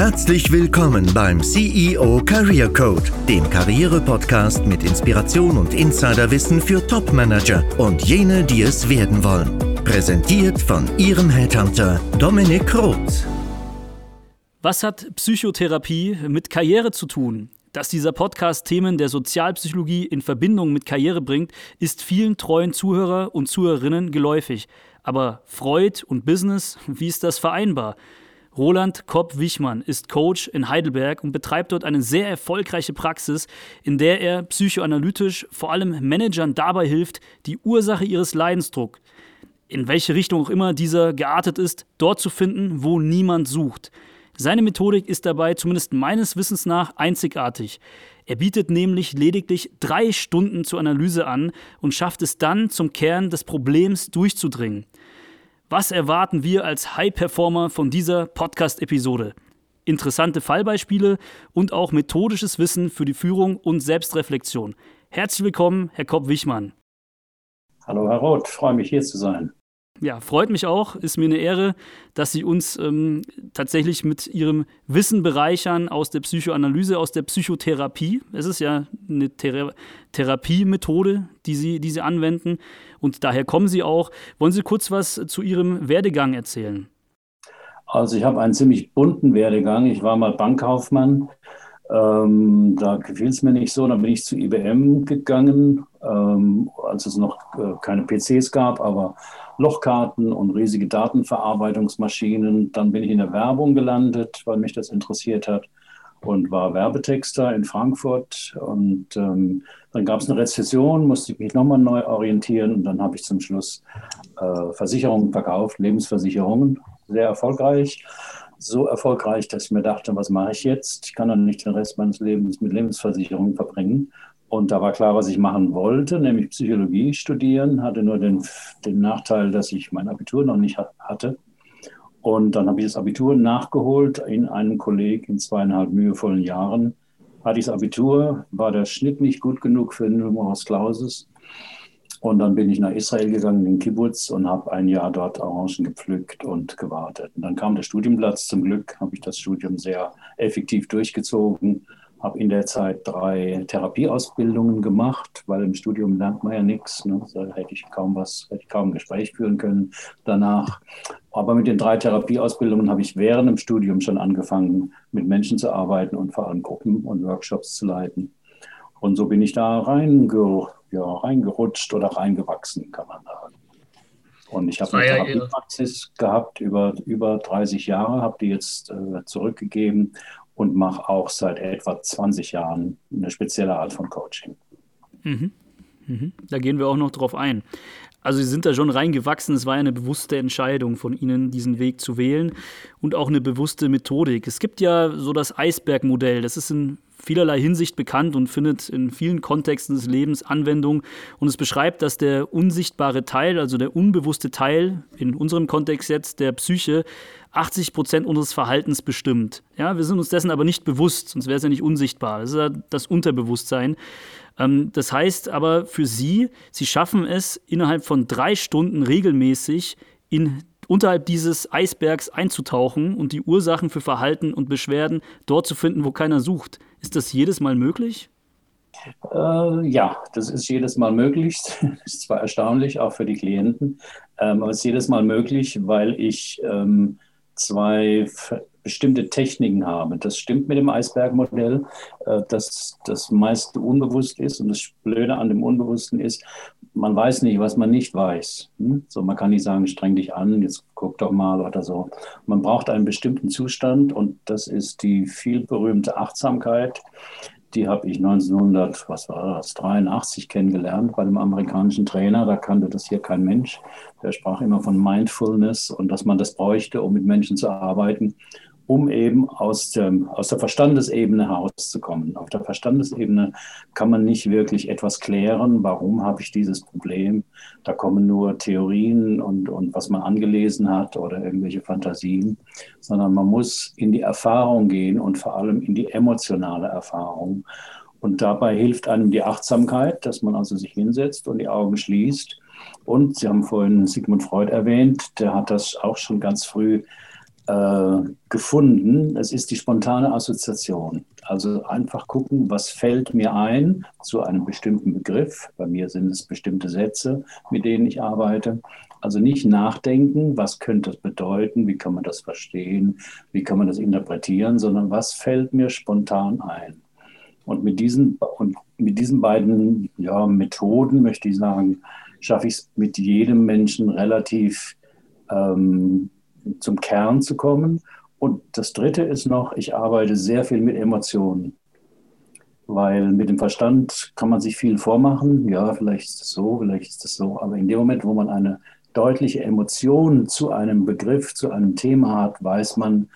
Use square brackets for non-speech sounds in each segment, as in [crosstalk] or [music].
Herzlich willkommen beim CEO Career Code, dem Karriere-Podcast mit Inspiration und Insiderwissen für Top-Manager und jene, die es werden wollen. Präsentiert von Ihrem Headhunter Dominik Roth. Was hat Psychotherapie mit Karriere zu tun? Dass dieser Podcast Themen der Sozialpsychologie in Verbindung mit Karriere bringt, ist vielen treuen Zuhörer und Zuhörerinnen geläufig. Aber Freud und Business, [laughs] wie ist das vereinbar? Roland Kopp-Wichmann ist Coach in Heidelberg und betreibt dort eine sehr erfolgreiche Praxis, in der er psychoanalytisch vor allem Managern dabei hilft, die Ursache ihres Leidensdruck, in welche Richtung auch immer dieser geartet ist, dort zu finden, wo niemand sucht. Seine Methodik ist dabei zumindest meines Wissens nach einzigartig. Er bietet nämlich lediglich drei Stunden zur Analyse an und schafft es dann, zum Kern des Problems durchzudringen. Was erwarten wir als High-Performer von dieser Podcast-Episode? Interessante Fallbeispiele und auch methodisches Wissen für die Führung und Selbstreflexion. Herzlich willkommen, Herr Kopp-Wichmann. Hallo, Herr Roth, freue mich hier zu sein. Ja, freut mich auch. Ist mir eine Ehre, dass Sie uns ähm, tatsächlich mit Ihrem Wissen bereichern aus der Psychoanalyse, aus der Psychotherapie. Es ist ja eine Thera Therapiemethode, die Sie, die Sie anwenden. Und daher kommen Sie auch. Wollen Sie kurz was zu Ihrem Werdegang erzählen? Also ich habe einen ziemlich bunten Werdegang. Ich war mal Bankkaufmann. Ähm, da gefiel es mir nicht so. Dann bin ich zu IBM gegangen, ähm, als es noch äh, keine PCs gab, aber Lochkarten und riesige Datenverarbeitungsmaschinen. Dann bin ich in der Werbung gelandet, weil mich das interessiert hat und war Werbetexter in Frankfurt. Und ähm, dann gab es eine Rezession, musste ich mich nochmal neu orientieren und dann habe ich zum Schluss äh, Versicherungen verkauft, Lebensversicherungen, sehr erfolgreich. So erfolgreich, dass ich mir dachte, was mache ich jetzt? Ich kann doch nicht den Rest meines Lebens mit Lebensversicherungen verbringen. Und da war klar, was ich machen wollte, nämlich Psychologie studieren. Hatte nur den, den Nachteil, dass ich mein Abitur noch nicht hatte. Und dann habe ich das Abitur nachgeholt in einem Kolleg in zweieinhalb mühevollen Jahren. Hatte ich das Abitur, war der Schnitt nicht gut genug für den Numerus Clausus. Und dann bin ich nach Israel gegangen, in den Kibbutz, und habe ein Jahr dort Orangen gepflückt und gewartet. Und dann kam der Studienplatz. Zum Glück habe ich das Studium sehr effektiv durchgezogen habe in der Zeit drei Therapieausbildungen gemacht, weil im Studium lernt man ja nichts. Ne? Da hätte ich kaum was, hätte ich kaum ein Gespräch führen können danach. Aber mit den drei Therapieausbildungen habe ich während dem Studium schon angefangen, mit Menschen zu arbeiten und vor allem Gruppen und Workshops zu leiten. Und so bin ich da reinge, ja, reingerutscht oder reingewachsen, kann man sagen. Und ich habe eine ja Therapiepraxis gehabt über, über 30 Jahre, habe die jetzt äh, zurückgegeben und mache auch seit etwa 20 Jahren eine spezielle Art von Coaching. Mhm. Mhm. Da gehen wir auch noch drauf ein. Also Sie sind da schon reingewachsen. Es war ja eine bewusste Entscheidung von Ihnen, diesen Weg zu wählen und auch eine bewusste Methodik. Es gibt ja so das Eisbergmodell. Das ist in vielerlei Hinsicht bekannt und findet in vielen Kontexten des Lebens Anwendung. Und es beschreibt, dass der unsichtbare Teil, also der unbewusste Teil, in unserem Kontext jetzt der Psyche, 80 Prozent unseres Verhaltens bestimmt. Ja, wir sind uns dessen aber nicht bewusst, sonst wäre es ja nicht unsichtbar. Das ist ja das Unterbewusstsein. Ähm, das heißt aber für Sie, Sie schaffen es innerhalb von drei Stunden regelmäßig in unterhalb dieses Eisbergs einzutauchen und die Ursachen für Verhalten und Beschwerden dort zu finden, wo keiner sucht. Ist das jedes Mal möglich? Äh, ja, das ist jedes Mal möglich. [laughs] Das ist zwar erstaunlich, auch für die Klienten, ähm, aber es ist jedes Mal möglich, weil ich ähm, zwei bestimmte Techniken habe. Das stimmt mit dem Eisbergmodell, äh, dass das meiste unbewusst ist. Und das Blöde an dem Unbewussten ist, man weiß nicht, was man nicht weiß. Hm? So, man kann nicht sagen, streng dich an, jetzt guck doch mal oder so. Man braucht einen bestimmten Zustand und das ist die vielberühmte Achtsamkeit, die habe ich 1900, was war das, 83 kennengelernt bei einem amerikanischen Trainer. Da kannte das hier kein Mensch. Der sprach immer von Mindfulness und dass man das bräuchte, um mit Menschen zu arbeiten um eben aus, dem, aus der Verstandesebene herauszukommen. Auf der Verstandesebene kann man nicht wirklich etwas klären, warum habe ich dieses Problem. Da kommen nur Theorien und, und was man angelesen hat oder irgendwelche Fantasien, sondern man muss in die Erfahrung gehen und vor allem in die emotionale Erfahrung. Und dabei hilft einem die Achtsamkeit, dass man also sich hinsetzt und die Augen schließt. Und Sie haben vorhin Sigmund Freud erwähnt, der hat das auch schon ganz früh äh, gefunden. Es ist die spontane Assoziation. Also einfach gucken, was fällt mir ein zu einem bestimmten Begriff. Bei mir sind es bestimmte Sätze, mit denen ich arbeite. Also nicht nachdenken, was könnte das bedeuten, wie kann man das verstehen, wie kann man das interpretieren, sondern was fällt mir spontan ein. Und mit diesen, und mit diesen beiden ja, Methoden, möchte ich sagen, schaffe ich es mit jedem Menschen relativ ähm, zum Kern zu kommen. Und das Dritte ist noch, ich arbeite sehr viel mit Emotionen. Weil mit dem Verstand kann man sich viel vormachen. Ja, vielleicht ist es so, vielleicht ist es so. Aber in dem Moment, wo man eine deutliche Emotion zu einem Begriff, zu einem Thema hat, weiß man,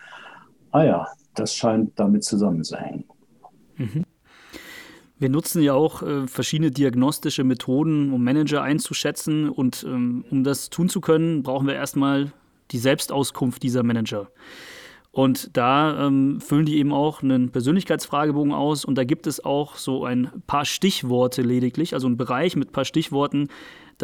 ah ja, das scheint damit zusammenzuhängen. Mhm. Wir nutzen ja auch äh, verschiedene diagnostische Methoden, um Manager einzuschätzen. Und ähm, um das tun zu können, brauchen wir erstmal die Selbstauskunft dieser Manager. Und da ähm, füllen die eben auch einen Persönlichkeitsfragebogen aus und da gibt es auch so ein paar Stichworte lediglich, also ein Bereich mit ein paar Stichworten,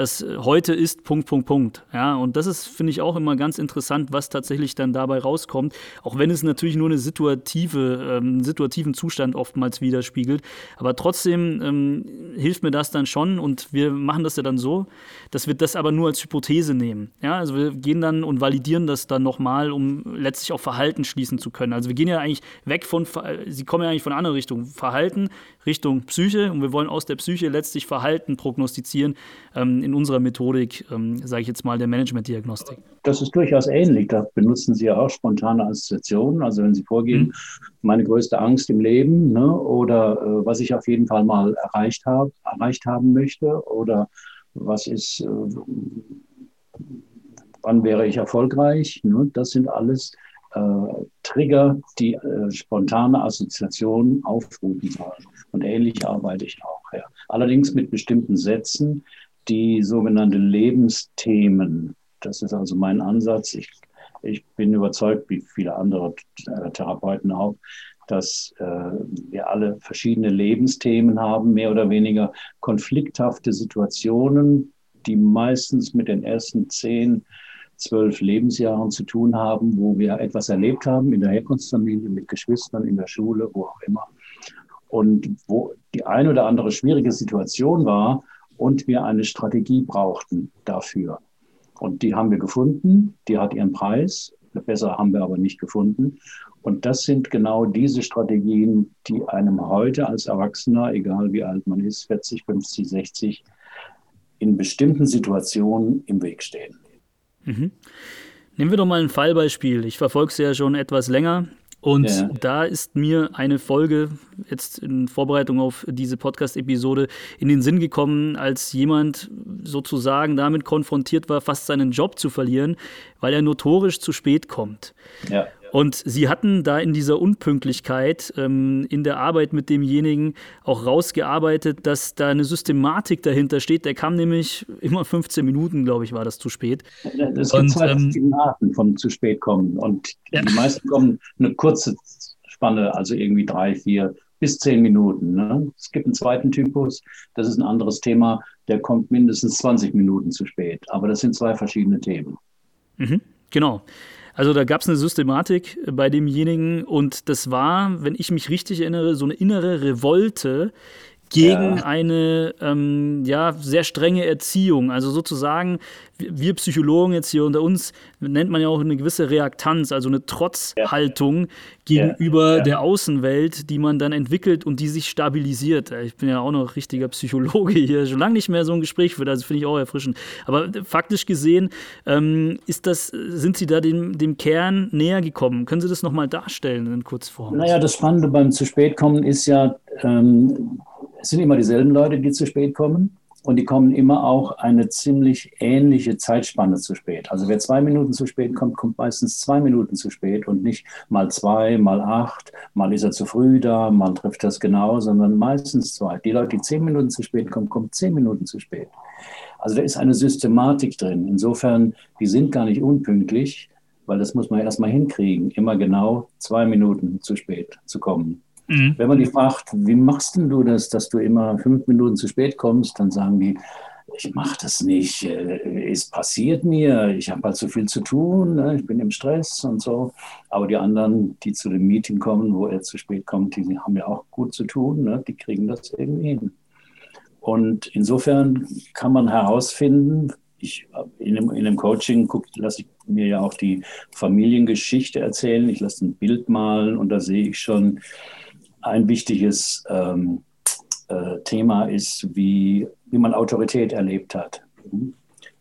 das äh, heute ist Punkt, Punkt, Punkt. Ja, und das ist, finde ich, auch immer ganz interessant, was tatsächlich dann dabei rauskommt, auch wenn es natürlich nur eine situative, ähm, situativen Zustand oftmals widerspiegelt. Aber trotzdem ähm, hilft mir das dann schon und wir machen das ja dann so, dass wir das aber nur als Hypothese nehmen. Ja, also wir gehen dann und validieren das dann nochmal, um letztlich auch Verhalten schließen zu können. Also wir gehen ja eigentlich weg von, Sie kommen ja eigentlich von einer anderen Richtung. Verhalten Richtung Psyche und wir wollen aus der Psyche letztlich Verhalten prognostizieren. Ähm, in unserer Methodik, ähm, sage ich jetzt mal, der Management-Diagnostik. Das ist durchaus ähnlich. Da benutzen Sie ja auch spontane Assoziationen. Also wenn Sie vorgeben, mhm. meine größte Angst im Leben ne, oder äh, was ich auf jeden Fall mal erreicht, hab, erreicht haben möchte oder was ist, äh, wann wäre ich erfolgreich. Ne? Das sind alles äh, Trigger, die äh, spontane Assoziationen aufrufen sollen. Und ähnlich arbeite ich auch. Ja. Allerdings mit bestimmten Sätzen, die sogenannte Lebensthemen. Das ist also mein Ansatz. Ich, ich bin überzeugt, wie viele andere äh, Therapeuten auch, dass äh, wir alle verschiedene Lebensthemen haben, mehr oder weniger konflikthafte Situationen, die meistens mit den ersten zehn, zwölf Lebensjahren zu tun haben, wo wir etwas erlebt haben in der Herkunftsfamilie, mit Geschwistern, in der Schule, wo auch immer. Und wo die eine oder andere schwierige Situation war, und wir eine Strategie brauchten dafür. Und die haben wir gefunden, die hat ihren Preis, besser haben wir aber nicht gefunden. Und das sind genau diese Strategien, die einem heute als Erwachsener, egal wie alt man ist, 40, 50, 60, in bestimmten Situationen im Weg stehen. Mhm. Nehmen wir doch mal ein Fallbeispiel. Ich verfolge es ja schon etwas länger. Und ja. da ist mir eine Folge jetzt in Vorbereitung auf diese Podcast-Episode in den Sinn gekommen, als jemand sozusagen damit konfrontiert war, fast seinen Job zu verlieren, weil er notorisch zu spät kommt. Ja. Und sie hatten da in dieser Unpünktlichkeit ähm, in der Arbeit mit demjenigen auch rausgearbeitet, dass da eine Systematik dahinter steht. Der kam nämlich immer 15 Minuten, glaube ich, war das zu spät. Es gibt zwei ähm, Arten von zu spät kommen. Und ja. die meisten kommen eine kurze Spanne, also irgendwie drei, vier bis zehn Minuten. Ne? Es gibt einen zweiten Typus, das ist ein anderes Thema, der kommt mindestens 20 Minuten zu spät. Aber das sind zwei verschiedene Themen. Mhm, genau. Also da gab es eine Systematik bei demjenigen und das war, wenn ich mich richtig erinnere, so eine innere Revolte gegen ja. eine ähm, ja, sehr strenge Erziehung. Also sozusagen, wir Psychologen jetzt hier unter uns nennt man ja auch eine gewisse Reaktanz, also eine Trotzhaltung ja. gegenüber ja. der Außenwelt, die man dann entwickelt und die sich stabilisiert. Ich bin ja auch noch richtiger Psychologe [laughs] hier, schon lange nicht mehr so ein Gespräch führt, also finde ich auch erfrischend. Aber faktisch gesehen, ähm, ist das, sind Sie da dem, dem Kern näher gekommen? Können Sie das nochmal darstellen in Kurzform? Naja, das Spannende beim zu spät kommen ist ja, ähm, es sind immer dieselben Leute, die zu spät kommen. Und die kommen immer auch eine ziemlich ähnliche Zeitspanne zu spät. Also wer zwei Minuten zu spät kommt, kommt meistens zwei Minuten zu spät und nicht mal zwei, mal acht, mal ist er zu früh da, mal trifft das genau, sondern meistens zwei. Die Leute, die zehn Minuten zu spät kommen, kommen zehn Minuten zu spät. Also da ist eine Systematik drin. Insofern, die sind gar nicht unpünktlich, weil das muss man erstmal hinkriegen, immer genau zwei Minuten zu spät zu kommen. Mhm. Wenn man die fragt, wie machst denn du das, dass du immer fünf Minuten zu spät kommst, dann sagen die, ich mache das nicht, äh, es passiert mir, ich habe halt so viel zu tun, ne? ich bin im Stress und so. Aber die anderen, die zu dem Meeting kommen, wo er zu spät kommt, die haben ja auch gut zu tun, ne? die kriegen das irgendwie hin. Und insofern kann man herausfinden, ich, in, dem, in dem Coaching lasse ich mir ja auch die Familiengeschichte erzählen, ich lasse ein Bild malen und da sehe ich schon ein wichtiges ähm, äh, Thema ist, wie, wie man Autorität erlebt hat.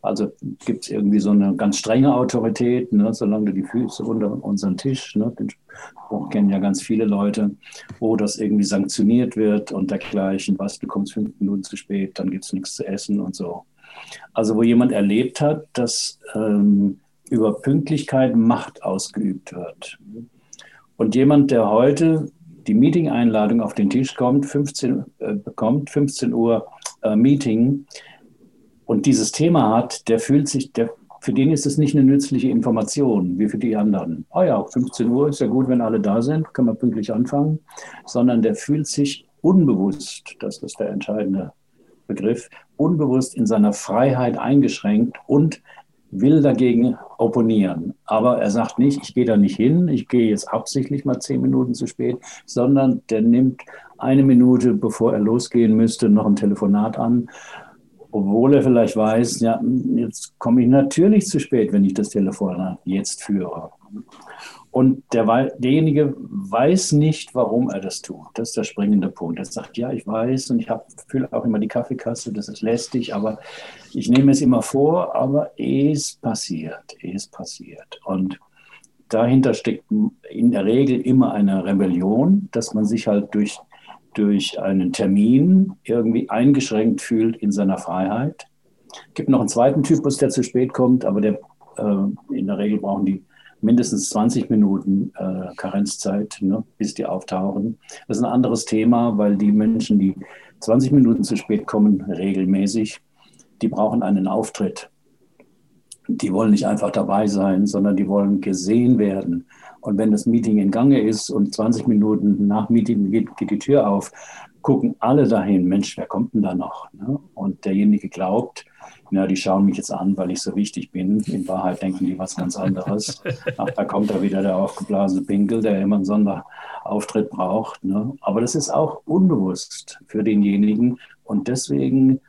Also gibt es irgendwie so eine ganz strenge Autorität, ne, solange du die Füße unter unseren Tisch, ne, den Spruch kennen ja ganz viele Leute, wo das irgendwie sanktioniert wird und dergleichen, was, du kommst fünf Minuten zu spät, dann gibt es nichts zu essen und so. Also wo jemand erlebt hat, dass ähm, über Pünktlichkeit Macht ausgeübt wird. Und jemand, der heute die Meeting-Einladung auf den Tisch kommt, 15, äh, bekommt, 15 Uhr äh, Meeting und dieses Thema hat, der fühlt sich, der, für den ist es nicht eine nützliche Information wie für die anderen. Oh ja, 15 Uhr ist ja gut, wenn alle da sind, können wir pünktlich anfangen, sondern der fühlt sich unbewusst, das ist der entscheidende Begriff, unbewusst in seiner Freiheit eingeschränkt und will dagegen opponieren. Aber er sagt nicht, ich gehe da nicht hin, ich gehe jetzt absichtlich mal zehn Minuten zu spät, sondern der nimmt eine Minute, bevor er losgehen müsste, noch ein Telefonat an, obwohl er vielleicht weiß, ja, jetzt komme ich natürlich zu spät, wenn ich das Telefonat jetzt führe. Und der, derjenige weiß nicht, warum er das tut. Das ist der springende Punkt. Er sagt, ja, ich weiß und ich fühle auch immer die Kaffeekasse, das ist lästig, aber ich nehme es immer vor, aber es passiert, es passiert. Und dahinter steckt in der Regel immer eine Rebellion, dass man sich halt durch, durch einen Termin irgendwie eingeschränkt fühlt in seiner Freiheit. Es gibt noch einen zweiten Typus, der zu spät kommt, aber der, äh, in der Regel brauchen die mindestens 20 Minuten äh, Karenzzeit, ne, bis die auftauchen. Das ist ein anderes Thema, weil die Menschen, die 20 Minuten zu spät kommen, regelmäßig, die brauchen einen Auftritt. Die wollen nicht einfach dabei sein, sondern die wollen gesehen werden. Und wenn das Meeting in Gange ist und 20 Minuten nach Meeting geht, geht die Tür auf, gucken alle dahin, Mensch, wer kommt denn da noch? Ne? Und derjenige glaubt, ja, die schauen mich jetzt an, weil ich so wichtig bin. In Wahrheit denken die was ganz anderes. [laughs] Ach, da kommt da wieder der aufgeblasene Pinkel, der immer einen Sonderauftritt braucht. Ne? Aber das ist auch unbewusst für denjenigen. Und deswegen,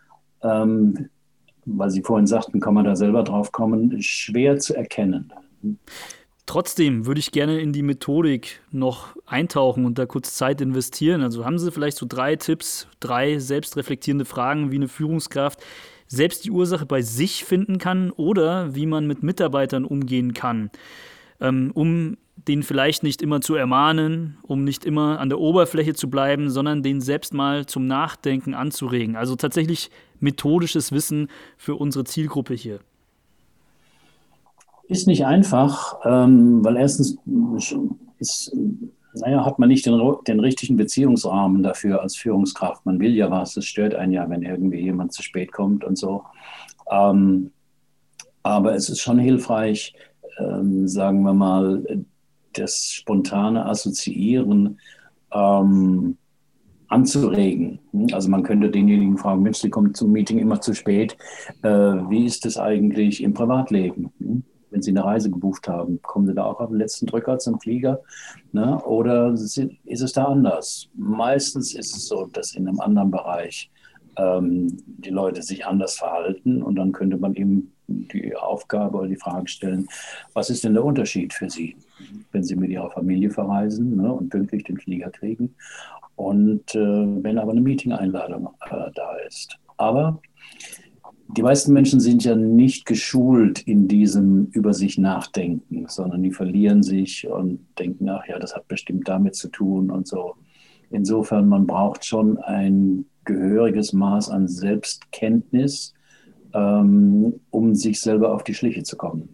ähm, weil Sie vorhin sagten, kann man da selber drauf kommen, schwer zu erkennen. Trotzdem würde ich gerne in die Methodik noch eintauchen und da kurz Zeit investieren. Also haben Sie vielleicht so drei Tipps, drei selbstreflektierende Fragen wie eine Führungskraft, selbst die Ursache bei sich finden kann oder wie man mit Mitarbeitern umgehen kann, ähm, um den vielleicht nicht immer zu ermahnen, um nicht immer an der Oberfläche zu bleiben, sondern den selbst mal zum Nachdenken anzuregen. Also tatsächlich methodisches Wissen für unsere Zielgruppe hier. Ist nicht einfach, ähm, weil erstens ist naja, hat man nicht den, den, richtigen Beziehungsrahmen dafür als Führungskraft. Man will ja was, es stört einen ja, wenn irgendwie jemand zu spät kommt und so. Ähm, aber es ist schon hilfreich, ähm, sagen wir mal, das spontane Assoziieren ähm, anzuregen. Also man könnte denjenigen fragen, Mensch, Sie kommen zum Meeting immer zu spät. Äh, wie ist es eigentlich im Privatleben? Wenn Sie eine Reise gebucht haben, kommen Sie da auch auf den letzten Drücker zum Flieger? Ne? Oder ist es da anders? Meistens ist es so, dass in einem anderen Bereich ähm, die Leute sich anders verhalten und dann könnte man eben die Aufgabe oder die Frage stellen, was ist denn der Unterschied für Sie, wenn Sie mit Ihrer Familie verreisen ne, und pünktlich den Flieger kriegen und äh, wenn aber eine Meeting-Einladung äh, da ist. Aber die meisten Menschen sind ja nicht geschult in diesem über sich nachdenken, sondern die verlieren sich und denken, ach ja, das hat bestimmt damit zu tun und so. Insofern, man braucht schon ein gehöriges Maß an Selbstkenntnis, ähm, um sich selber auf die Schliche zu kommen.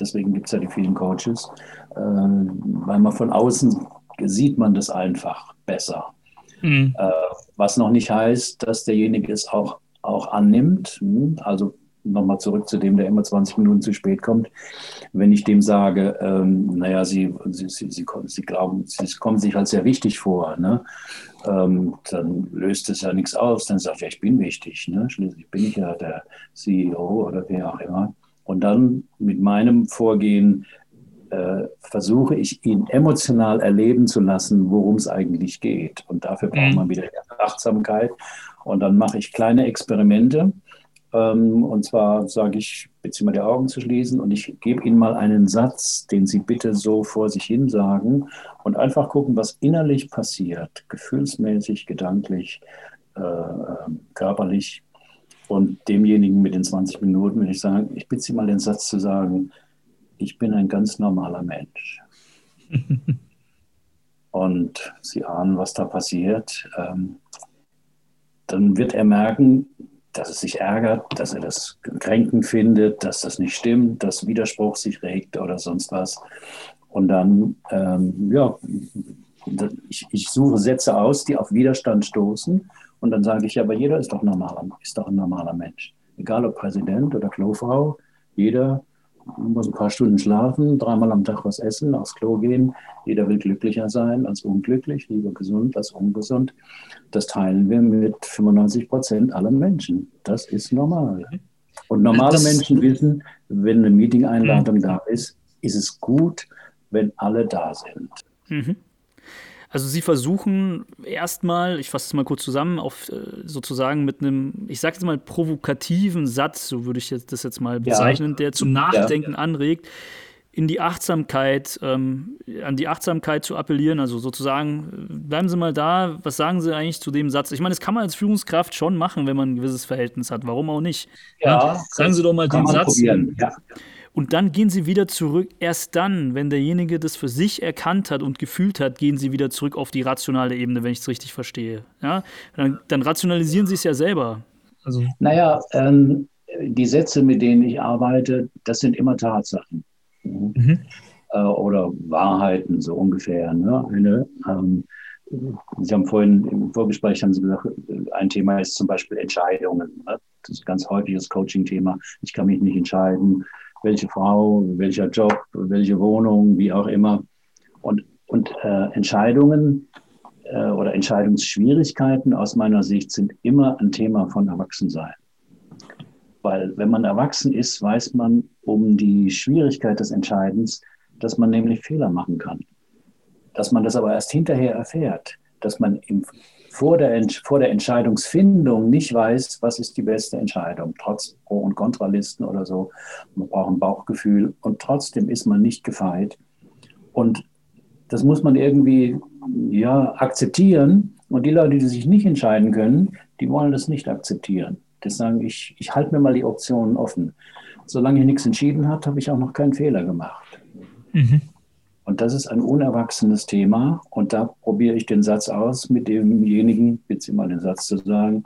Deswegen gibt es ja die vielen Coaches, äh, weil man von außen sieht man das einfach besser. Mhm. Äh, was noch nicht heißt, dass derjenige es auch auch annimmt. Hm, also nochmal zurück zu dem, der immer 20 Minuten zu spät kommt. Wenn ich dem sage, ähm, naja, Sie, Sie, Sie, Sie, Sie glauben, Sie kommen sich als sehr wichtig vor, ne? Ähm, dann löst es ja nichts aus. Dann sagt er, ich bin wichtig. Ne? Schließlich bin ich ja der CEO oder wer auch immer. Und dann mit meinem Vorgehen äh, versuche ich ihn emotional erleben zu lassen, worum es eigentlich geht. Und dafür braucht mhm. man wieder Achtsamkeit. Und dann mache ich kleine Experimente. Ähm, und zwar sage ich, bitte mal die Augen zu schließen und ich gebe Ihnen mal einen Satz, den Sie bitte so vor sich hin sagen und einfach gucken, was innerlich passiert, gefühlsmäßig, gedanklich, äh, körperlich. Und demjenigen mit den 20 Minuten will ich sagen, ich bitte Sie mal den Satz zu sagen, ich bin ein ganz normaler Mensch. [laughs] und Sie ahnen, was da passiert. Ähm, dann wird er merken, dass es sich ärgert, dass er das kränkend findet, dass das nicht stimmt, dass Widerspruch sich regt oder sonst was. Und dann, ähm, ja, ich, ich, suche Sätze aus, die auf Widerstand stoßen. Und dann sage ich, aber jeder ist doch, normaler, ist doch ein normaler Mensch. Egal ob Präsident oder Klofrau, jeder muss ein paar Stunden schlafen, dreimal am Tag was essen, aufs Klo gehen. Jeder will glücklicher sein als unglücklich, lieber gesund als ungesund. Das teilen wir mit 95 Prozent aller Menschen. Das ist normal. Und normale das Menschen wissen, wenn eine Meeting-Einladung da ist, ist es gut, wenn alle da sind. Mhm. Also sie versuchen erstmal, ich fasse es mal kurz zusammen, auf äh, sozusagen mit einem, ich sage jetzt mal provokativen Satz, so würde ich das jetzt mal bezeichnen, ja. der zum Nachdenken ja. anregt, in die Achtsamkeit, ähm, an die Achtsamkeit zu appellieren, also sozusagen, bleiben Sie mal da, was sagen Sie eigentlich zu dem Satz? Ich meine, das kann man als Führungskraft schon machen, wenn man ein gewisses Verhältnis hat, warum auch nicht? Ja, sagen Sie doch mal den Satz. Ja. Und dann gehen sie wieder zurück. Erst dann, wenn derjenige das für sich erkannt hat und gefühlt hat, gehen sie wieder zurück auf die rationale Ebene, wenn ich es richtig verstehe. Ja? Dann, dann rationalisieren sie es ja selber. Also. Naja, ähm, die Sätze, mit denen ich arbeite, das sind immer Tatsachen. Mhm. Äh, oder Wahrheiten, so ungefähr. Ne? Eine, ähm, Sie haben vorhin im Vorgespräch haben Sie gesagt, ein Thema ist zum Beispiel Entscheidungen. Ne? Das ist ein ganz häufiges Coaching-Thema. Ich kann mich nicht entscheiden welche Frau, welcher Job, welche Wohnung, wie auch immer. Und, und äh, Entscheidungen äh, oder Entscheidungsschwierigkeiten aus meiner Sicht sind immer ein Thema von Erwachsensein. Weil wenn man erwachsen ist, weiß man um die Schwierigkeit des Entscheidens, dass man nämlich Fehler machen kann. Dass man das aber erst hinterher erfährt, dass man im vor der, vor der Entscheidungsfindung nicht weiß, was ist die beste Entscheidung, trotz Pro- und Kontralisten oder so. Man braucht ein Bauchgefühl und trotzdem ist man nicht gefeit. Und das muss man irgendwie ja, akzeptieren. Und die Leute, die sich nicht entscheiden können, die wollen das nicht akzeptieren. Die sagen, ich, ich halte mir mal die Optionen offen. Solange ich nichts entschieden habe, habe ich auch noch keinen Fehler gemacht. Mhm. Und das ist ein unerwachsenes Thema. Und da probiere ich den Satz aus mit demjenigen, bitte mal den Satz zu sagen,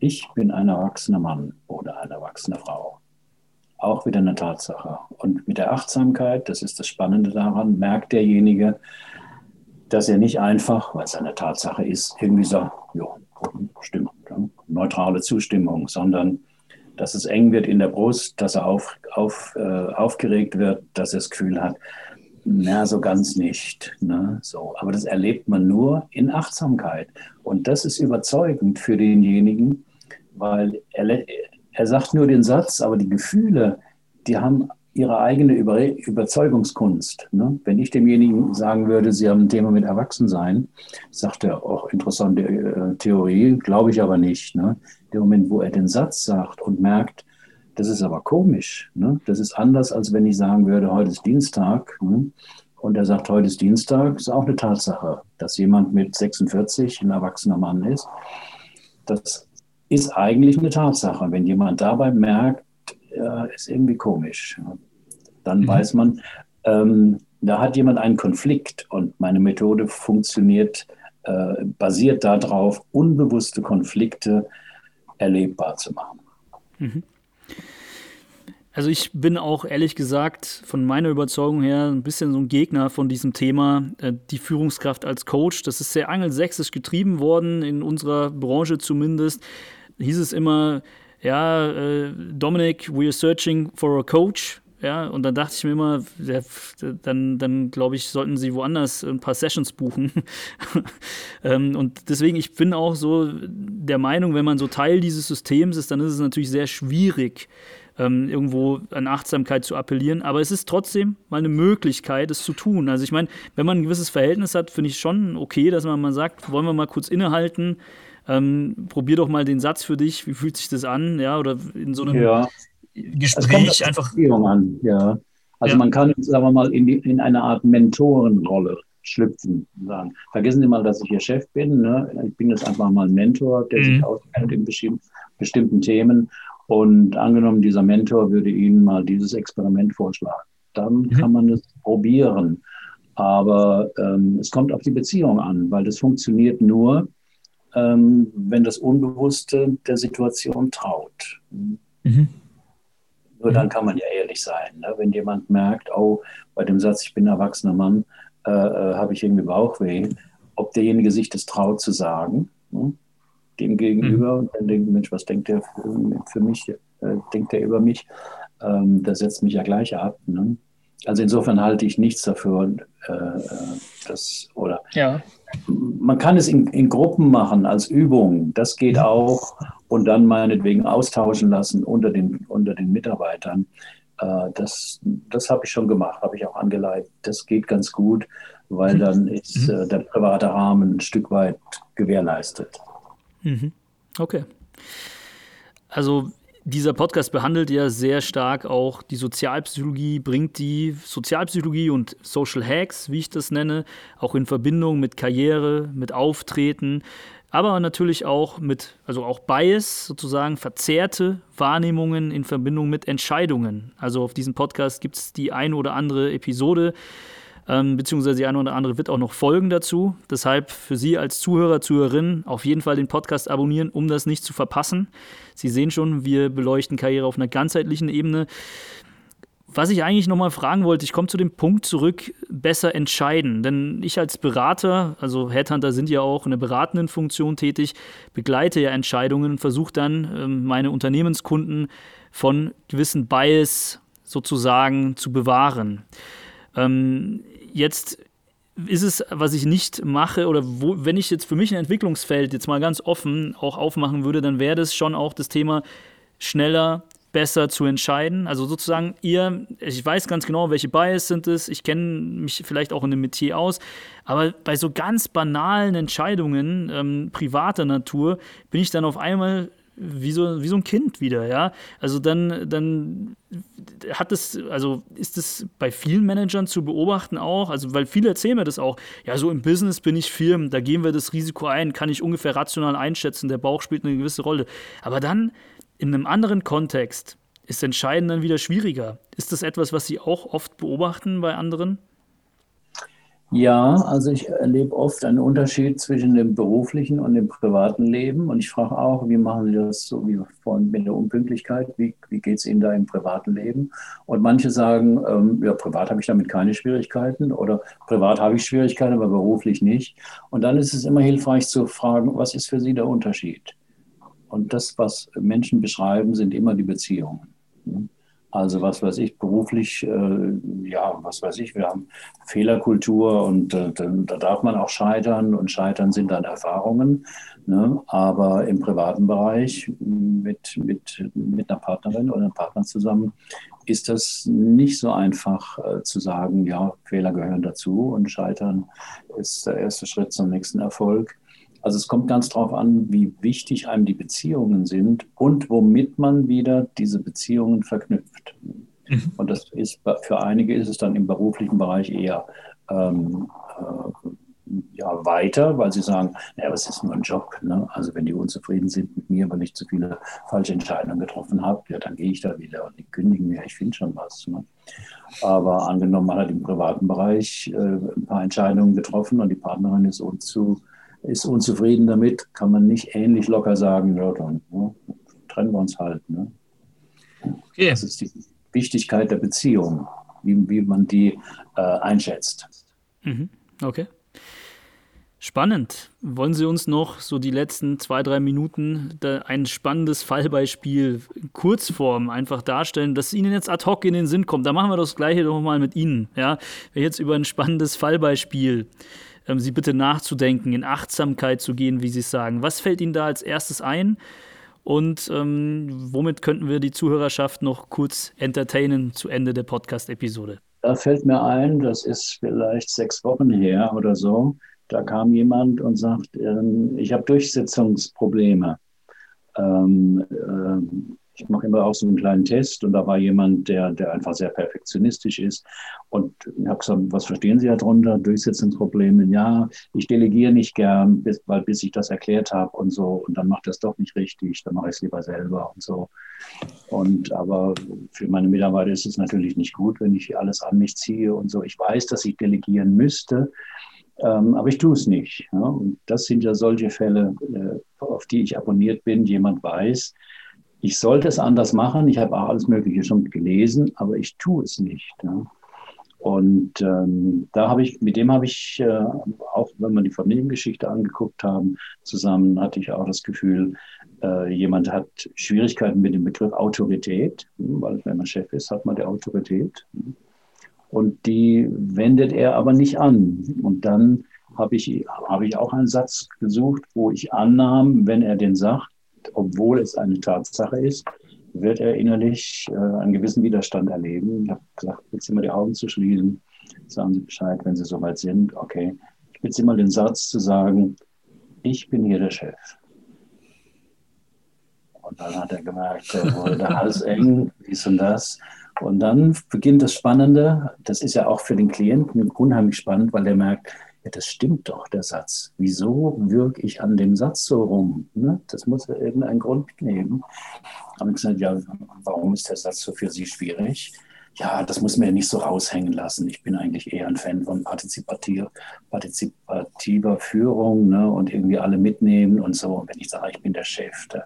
ich bin ein erwachsener Mann oder eine erwachsene Frau. Auch wieder eine Tatsache. Und mit der Achtsamkeit, das ist das Spannende daran, merkt derjenige, dass er nicht einfach, weil es eine Tatsache ist, irgendwie sagt, ja, stimmt, neutrale Zustimmung, sondern dass es eng wird in der Brust, dass er auf, auf, äh, aufgeregt wird, dass er das Gefühl hat, na, so ganz nicht. Ne? So, aber das erlebt man nur in Achtsamkeit. Und das ist überzeugend für denjenigen, weil er, er sagt nur den Satz, aber die Gefühle, die haben ihre eigene Über Überzeugungskunst. Ne? Wenn ich demjenigen sagen würde, Sie haben ein Thema mit Erwachsensein, sagt er, auch interessante äh, Theorie, glaube ich aber nicht. Ne? Der Moment, wo er den Satz sagt und merkt, das ist aber komisch. Ne? Das ist anders, als wenn ich sagen würde, heute ist Dienstag. Ne? Und er sagt, heute ist Dienstag, ist auch eine Tatsache. Dass jemand mit 46 ein erwachsener Mann ist, das ist eigentlich eine Tatsache. Wenn jemand dabei merkt, ja, ist irgendwie komisch, dann mhm. weiß man, ähm, da hat jemand einen Konflikt und meine Methode funktioniert, äh, basiert darauf, unbewusste Konflikte erlebbar zu machen. Mhm. Also ich bin auch ehrlich gesagt von meiner Überzeugung her ein bisschen so ein Gegner von diesem Thema, äh, die Führungskraft als Coach. Das ist sehr angelsächsisch getrieben worden, in unserer Branche zumindest. Hieß es immer, ja, äh, Dominic, we're searching for a coach. Ja, und dann dachte ich mir immer, ja, dann, dann glaube ich, sollten sie woanders ein paar Sessions buchen. [laughs] ähm, und deswegen, ich bin auch so der Meinung, wenn man so Teil dieses Systems ist, dann ist es natürlich sehr schwierig, ähm, irgendwo an Achtsamkeit zu appellieren. Aber es ist trotzdem mal eine Möglichkeit, es zu tun. Also ich meine, wenn man ein gewisses Verhältnis hat, finde ich schon okay, dass man mal sagt, wollen wir mal kurz innehalten, ähm, probier doch mal den Satz für dich, wie fühlt sich das an, ja, oder in so einem ja. Gespräch einfach. An, ja. Also ja. man kann, sagen wir mal, in, die, in eine Art Mentorenrolle schlüpfen. Sagen. Vergessen Sie mal, dass ich Ihr Chef bin. Ne? Ich bin jetzt einfach mal ein Mentor, der mhm. sich auskennt in bestimmten Themen. Und angenommen, dieser Mentor würde Ihnen mal dieses Experiment vorschlagen. Dann mhm. kann man es probieren. Aber ähm, es kommt auf die Beziehung an, weil das funktioniert nur, ähm, wenn das Unbewusste der Situation traut. Mhm. Nur dann kann man ja ehrlich sein. Ne? Wenn jemand merkt, oh, bei dem Satz, ich bin ein erwachsener Mann, äh, äh, habe ich irgendwie Bauchweh, ob derjenige sich das traut zu sagen, ne? dem gegenüber, mhm. und dann denkt, Mensch, was denkt der für, für mich, äh, denkt der über mich, ähm, der setzt mich ja gleich ab. Ne? Also insofern halte ich nichts dafür, äh, äh das, oder ja. Man kann es in, in, Gruppen machen als Übung, das geht auch und dann meinetwegen austauschen lassen unter den, unter den Mitarbeitern. Äh, das das habe ich schon gemacht, habe ich auch angeleitet. Das geht ganz gut, weil mhm. dann ist mhm. äh, der private Rahmen ein Stück weit gewährleistet. Mhm. Okay. Also dieser Podcast behandelt ja sehr stark auch die Sozialpsychologie, bringt die Sozialpsychologie und Social Hacks, wie ich das nenne, auch in Verbindung mit Karriere, mit Auftreten, aber natürlich auch mit, also auch Bias, sozusagen verzerrte Wahrnehmungen in Verbindung mit Entscheidungen. Also auf diesem Podcast gibt es die eine oder andere Episode, ähm, beziehungsweise die eine oder andere wird auch noch folgen dazu. Deshalb für Sie als Zuhörer, Zuhörerin auf jeden Fall den Podcast abonnieren, um das nicht zu verpassen. Sie sehen schon, wir beleuchten Karriere auf einer ganzheitlichen Ebene. Was ich eigentlich nochmal fragen wollte, ich komme zu dem Punkt zurück, besser entscheiden. Denn ich als Berater, also Headhunter sind ja auch in einer beratenden Funktion tätig, begleite ja Entscheidungen und versuche dann ähm, meine Unternehmenskunden von gewissen Bias sozusagen zu bewahren. Ähm, jetzt ist es, was ich nicht mache, oder wo, wenn ich jetzt für mich ein Entwicklungsfeld jetzt mal ganz offen auch aufmachen würde, dann wäre das schon auch das Thema schneller, besser zu entscheiden. Also sozusagen ihr, ich weiß ganz genau, welche Bias sind es, ich kenne mich vielleicht auch in dem Metier aus, aber bei so ganz banalen Entscheidungen ähm, privater Natur bin ich dann auf einmal wie so, wie so ein Kind wieder, ja. Also dann, dann hat es, also ist es bei vielen Managern zu beobachten auch, also weil viele erzählen mir das auch, ja, so im Business bin ich Firmen, da gehen wir das Risiko ein, kann ich ungefähr rational einschätzen, der Bauch spielt eine gewisse Rolle. Aber dann in einem anderen Kontext ist Entscheiden dann wieder schwieriger. Ist das etwas, was Sie auch oft beobachten bei anderen? Ja, also ich erlebe oft einen Unterschied zwischen dem beruflichen und dem privaten Leben. Und ich frage auch, wie machen Sie das so wie vorhin mit der Unpünktlichkeit? Wie, wie geht es Ihnen da im privaten Leben? Und manche sagen, ähm, ja, privat habe ich damit keine Schwierigkeiten oder privat habe ich Schwierigkeiten, aber beruflich nicht. Und dann ist es immer hilfreich zu fragen, was ist für Sie der Unterschied? Und das, was Menschen beschreiben, sind immer die Beziehungen. Also was weiß ich, beruflich, äh, ja, was weiß ich, wir haben Fehlerkultur und äh, da darf man auch scheitern und scheitern sind dann Erfahrungen. Ne? Aber im privaten Bereich mit, mit, mit einer Partnerin oder einem Partner zusammen ist das nicht so einfach äh, zu sagen, ja, Fehler gehören dazu und scheitern ist der erste Schritt zum nächsten Erfolg. Also es kommt ganz darauf an, wie wichtig einem die Beziehungen sind und womit man wieder diese Beziehungen verknüpft. Mhm. Und das ist für einige ist es dann im beruflichen Bereich eher ähm, äh, ja, weiter, weil sie sagen, naja, was ist nur ein Job? Ne? Also wenn die unzufrieden sind mit mir, weil ich zu viele falsche Entscheidungen getroffen habe, ja, dann gehe ich da wieder und die kündigen mir, ich finde schon was. Ne? Aber angenommen, man hat im privaten Bereich äh, ein paar Entscheidungen getroffen und die Partnerin ist unzu, ist unzufrieden damit, kann man nicht ähnlich locker sagen, ja, dann ne, trennen wir uns halt. Ne? Okay. Das ist die Wichtigkeit der Beziehung, wie, wie man die äh, einschätzt. Mhm. Okay. Spannend. Wollen Sie uns noch so die letzten zwei, drei Minuten ein spannendes Fallbeispiel Kurzform einfach darstellen, dass Ihnen jetzt ad hoc in den Sinn kommt? Da machen wir das Gleiche doch mal mit Ihnen. Ja? Jetzt über ein spannendes Fallbeispiel ähm, Sie bitte nachzudenken, in Achtsamkeit zu gehen, wie Sie es sagen. Was fällt Ihnen da als erstes ein? Und ähm, womit könnten wir die Zuhörerschaft noch kurz entertainen zu Ende der Podcast-Episode? Da fällt mir ein, das ist vielleicht sechs Wochen her oder so da kam jemand und sagt, ähm, ich habe Durchsetzungsprobleme. Ähm, ähm, ich mache immer auch so einen kleinen Test und da war jemand, der, der einfach sehr perfektionistisch ist. Und ich habe gesagt, was verstehen Sie darunter? Durchsetzungsprobleme? Ja, ich delegiere nicht gern, bis, weil bis ich das erklärt habe und so. Und dann macht das doch nicht richtig, dann mache ich es lieber selber und so. Und aber für meine Mitarbeiter ist es natürlich nicht gut, wenn ich alles an mich ziehe und so. Ich weiß, dass ich delegieren müsste. Ähm, aber ich tue es nicht. Ja? Und das sind ja solche Fälle, äh, auf die ich abonniert bin. Jemand weiß, ich sollte es anders machen. Ich habe auch alles Mögliche schon gelesen, aber ich tue es nicht. Ja? Und ähm, da habe ich, mit dem habe ich, äh, auch wenn wir die Familiengeschichte angeguckt haben, zusammen hatte ich auch das Gefühl, äh, jemand hat Schwierigkeiten mit dem Begriff Autorität, weil wenn man Chef ist, hat man die Autorität. Und die wendet er aber nicht an. Und dann habe ich, hab ich auch einen Satz gesucht, wo ich annahm, wenn er den sagt, obwohl es eine Tatsache ist, wird er innerlich äh, einen gewissen Widerstand erleben. Ich habe gesagt, jetzt immer die Augen zu schließen, sagen Sie Bescheid, wenn Sie soweit sind. Okay, ich bitte Sie mal den Satz zu sagen, ich bin hier der Chef. Und dann hat er gemerkt, er wurde der Hals eng, dies und das. Und dann beginnt das Spannende. Das ist ja auch für den Klienten unheimlich spannend, weil der merkt, ja, das stimmt doch, der Satz. Wieso wirke ich an dem Satz so rum? Ne? Das muss ja irgendeinen Grund geben. Haben gesagt, ja, warum ist der Satz so für Sie schwierig? Ja, das muss man ja nicht so raushängen lassen. Ich bin eigentlich eher ein Fan von partizipativer Führung ne? und irgendwie alle mitnehmen und so. Und wenn ich sage, ich bin der Chef, da,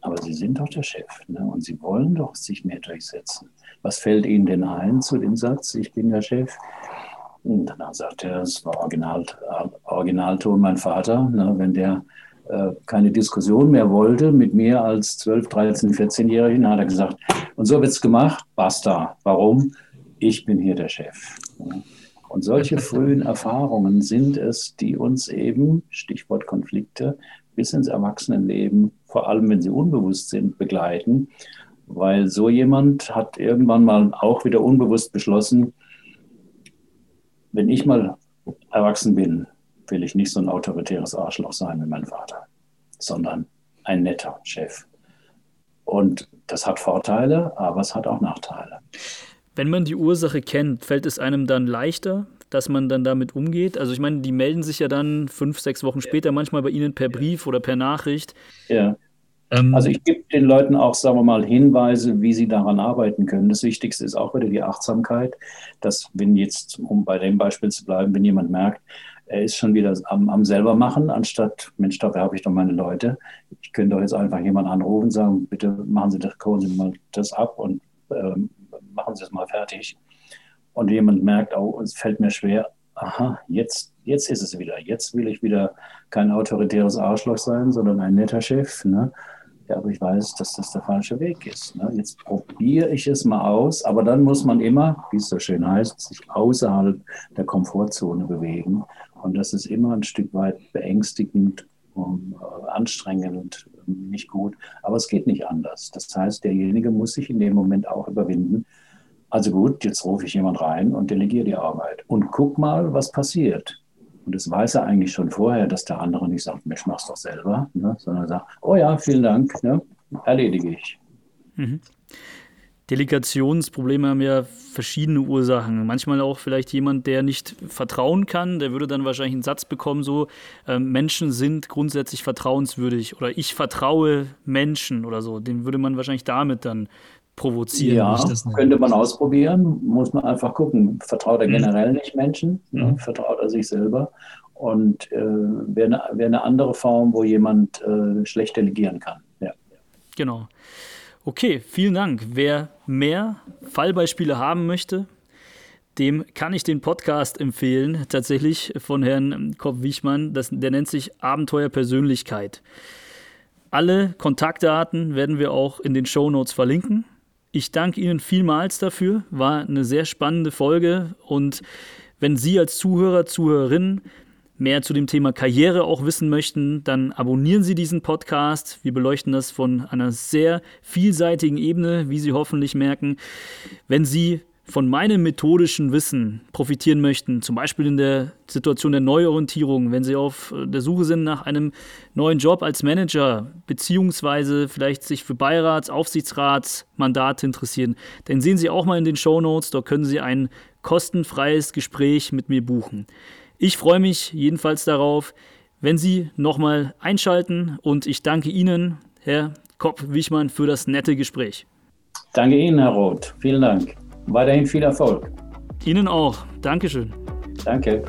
aber Sie sind doch der Chef ne? und Sie wollen doch sich mehr durchsetzen. Was fällt Ihnen denn ein zu dem Satz, ich bin der Chef? Und dann sagt er, es war Original, Originalton mein Vater, ne? wenn der äh, keine Diskussion mehr wollte mit mir als 12, 13, 14-Jährigen, hat er gesagt, und so wird es gemacht, basta. Warum? Ich bin hier der Chef. Ne? Und solche [laughs] frühen Erfahrungen sind es, die uns eben, Stichwort Konflikte, bis ins Erwachsenenleben, vor allem wenn sie unbewusst sind, begleiten. Weil so jemand hat irgendwann mal auch wieder unbewusst beschlossen, wenn ich mal erwachsen bin, will ich nicht so ein autoritäres Arschloch sein wie mein Vater, sondern ein netter Chef. Und das hat Vorteile, aber es hat auch Nachteile. Wenn man die Ursache kennt, fällt es einem dann leichter, dass man dann damit umgeht? Also ich meine, die melden sich ja dann fünf, sechs Wochen später manchmal bei Ihnen per Brief oder per Nachricht. Ja. Ähm, also ich gebe den Leuten auch, sagen wir mal, Hinweise, wie sie daran arbeiten können. Das Wichtigste ist auch wieder die Achtsamkeit, dass wenn jetzt, um bei dem Beispiel zu bleiben, wenn jemand merkt, er ist schon wieder am, am selber machen, anstatt, Mensch, dafür habe ich doch meine Leute. Ich könnte doch jetzt einfach jemanden anrufen und sagen, bitte machen Sie das, holen Sie mal das ab und ähm, machen Sie es mal fertig und jemand merkt, oh, es fällt mir schwer, aha, jetzt, jetzt ist es wieder. Jetzt will ich wieder kein autoritäres Arschloch sein, sondern ein netter Chef. Ne? Ja, aber ich weiß, dass das der falsche Weg ist. Ne? Jetzt probiere ich es mal aus, aber dann muss man immer, wie es so schön heißt, sich außerhalb der Komfortzone bewegen. Und das ist immer ein Stück weit beängstigend, und, äh, anstrengend nicht gut. Aber es geht nicht anders. Das heißt, derjenige muss sich in dem Moment auch überwinden, also gut, jetzt rufe ich jemand rein und delegiere die Arbeit und guck mal, was passiert. Und das weiß er eigentlich schon vorher, dass der andere nicht sagt, Mensch, mach's doch selber, ne? sondern sagt, oh ja, vielen Dank, ne? erledige ich. Mhm. Delegationsprobleme haben ja verschiedene Ursachen. Manchmal auch vielleicht jemand, der nicht vertrauen kann, der würde dann wahrscheinlich einen Satz bekommen, so äh, Menschen sind grundsätzlich vertrauenswürdig oder ich vertraue Menschen oder so. Den würde man wahrscheinlich damit dann provozieren. Ja, könnte man ausprobieren, muss man einfach gucken. Vertraut er mhm. generell nicht Menschen, ne? mhm. vertraut er sich selber. Und äh, wäre eine, wär eine andere Form, wo jemand äh, schlecht delegieren kann. Ja. Genau. Okay, vielen Dank. Wer mehr Fallbeispiele haben möchte, dem kann ich den Podcast empfehlen, tatsächlich von Herrn Kopp-Wichmann. Der nennt sich Abenteuer Persönlichkeit. Alle Kontaktdaten werden wir auch in den Show Notes verlinken. Ich danke Ihnen vielmals dafür. War eine sehr spannende Folge. Und wenn Sie als Zuhörer, Zuhörerin mehr zu dem Thema Karriere auch wissen möchten, dann abonnieren Sie diesen Podcast. Wir beleuchten das von einer sehr vielseitigen Ebene, wie Sie hoffentlich merken. Wenn Sie von meinem methodischen Wissen profitieren möchten, zum Beispiel in der Situation der Neuorientierung, wenn Sie auf der Suche sind nach einem neuen Job als Manager, beziehungsweise vielleicht sich für Beirats-, Aufsichtsratsmandate interessieren, dann sehen Sie auch mal in den Show Notes, dort können Sie ein kostenfreies Gespräch mit mir buchen. Ich freue mich jedenfalls darauf, wenn Sie nochmal einschalten und ich danke Ihnen, Herr Kopp-Wichmann, für das nette Gespräch. Danke Ihnen, Herr Roth. Vielen Dank. Weiterhin viel Erfolg. Ihnen auch. Dankeschön. Danke.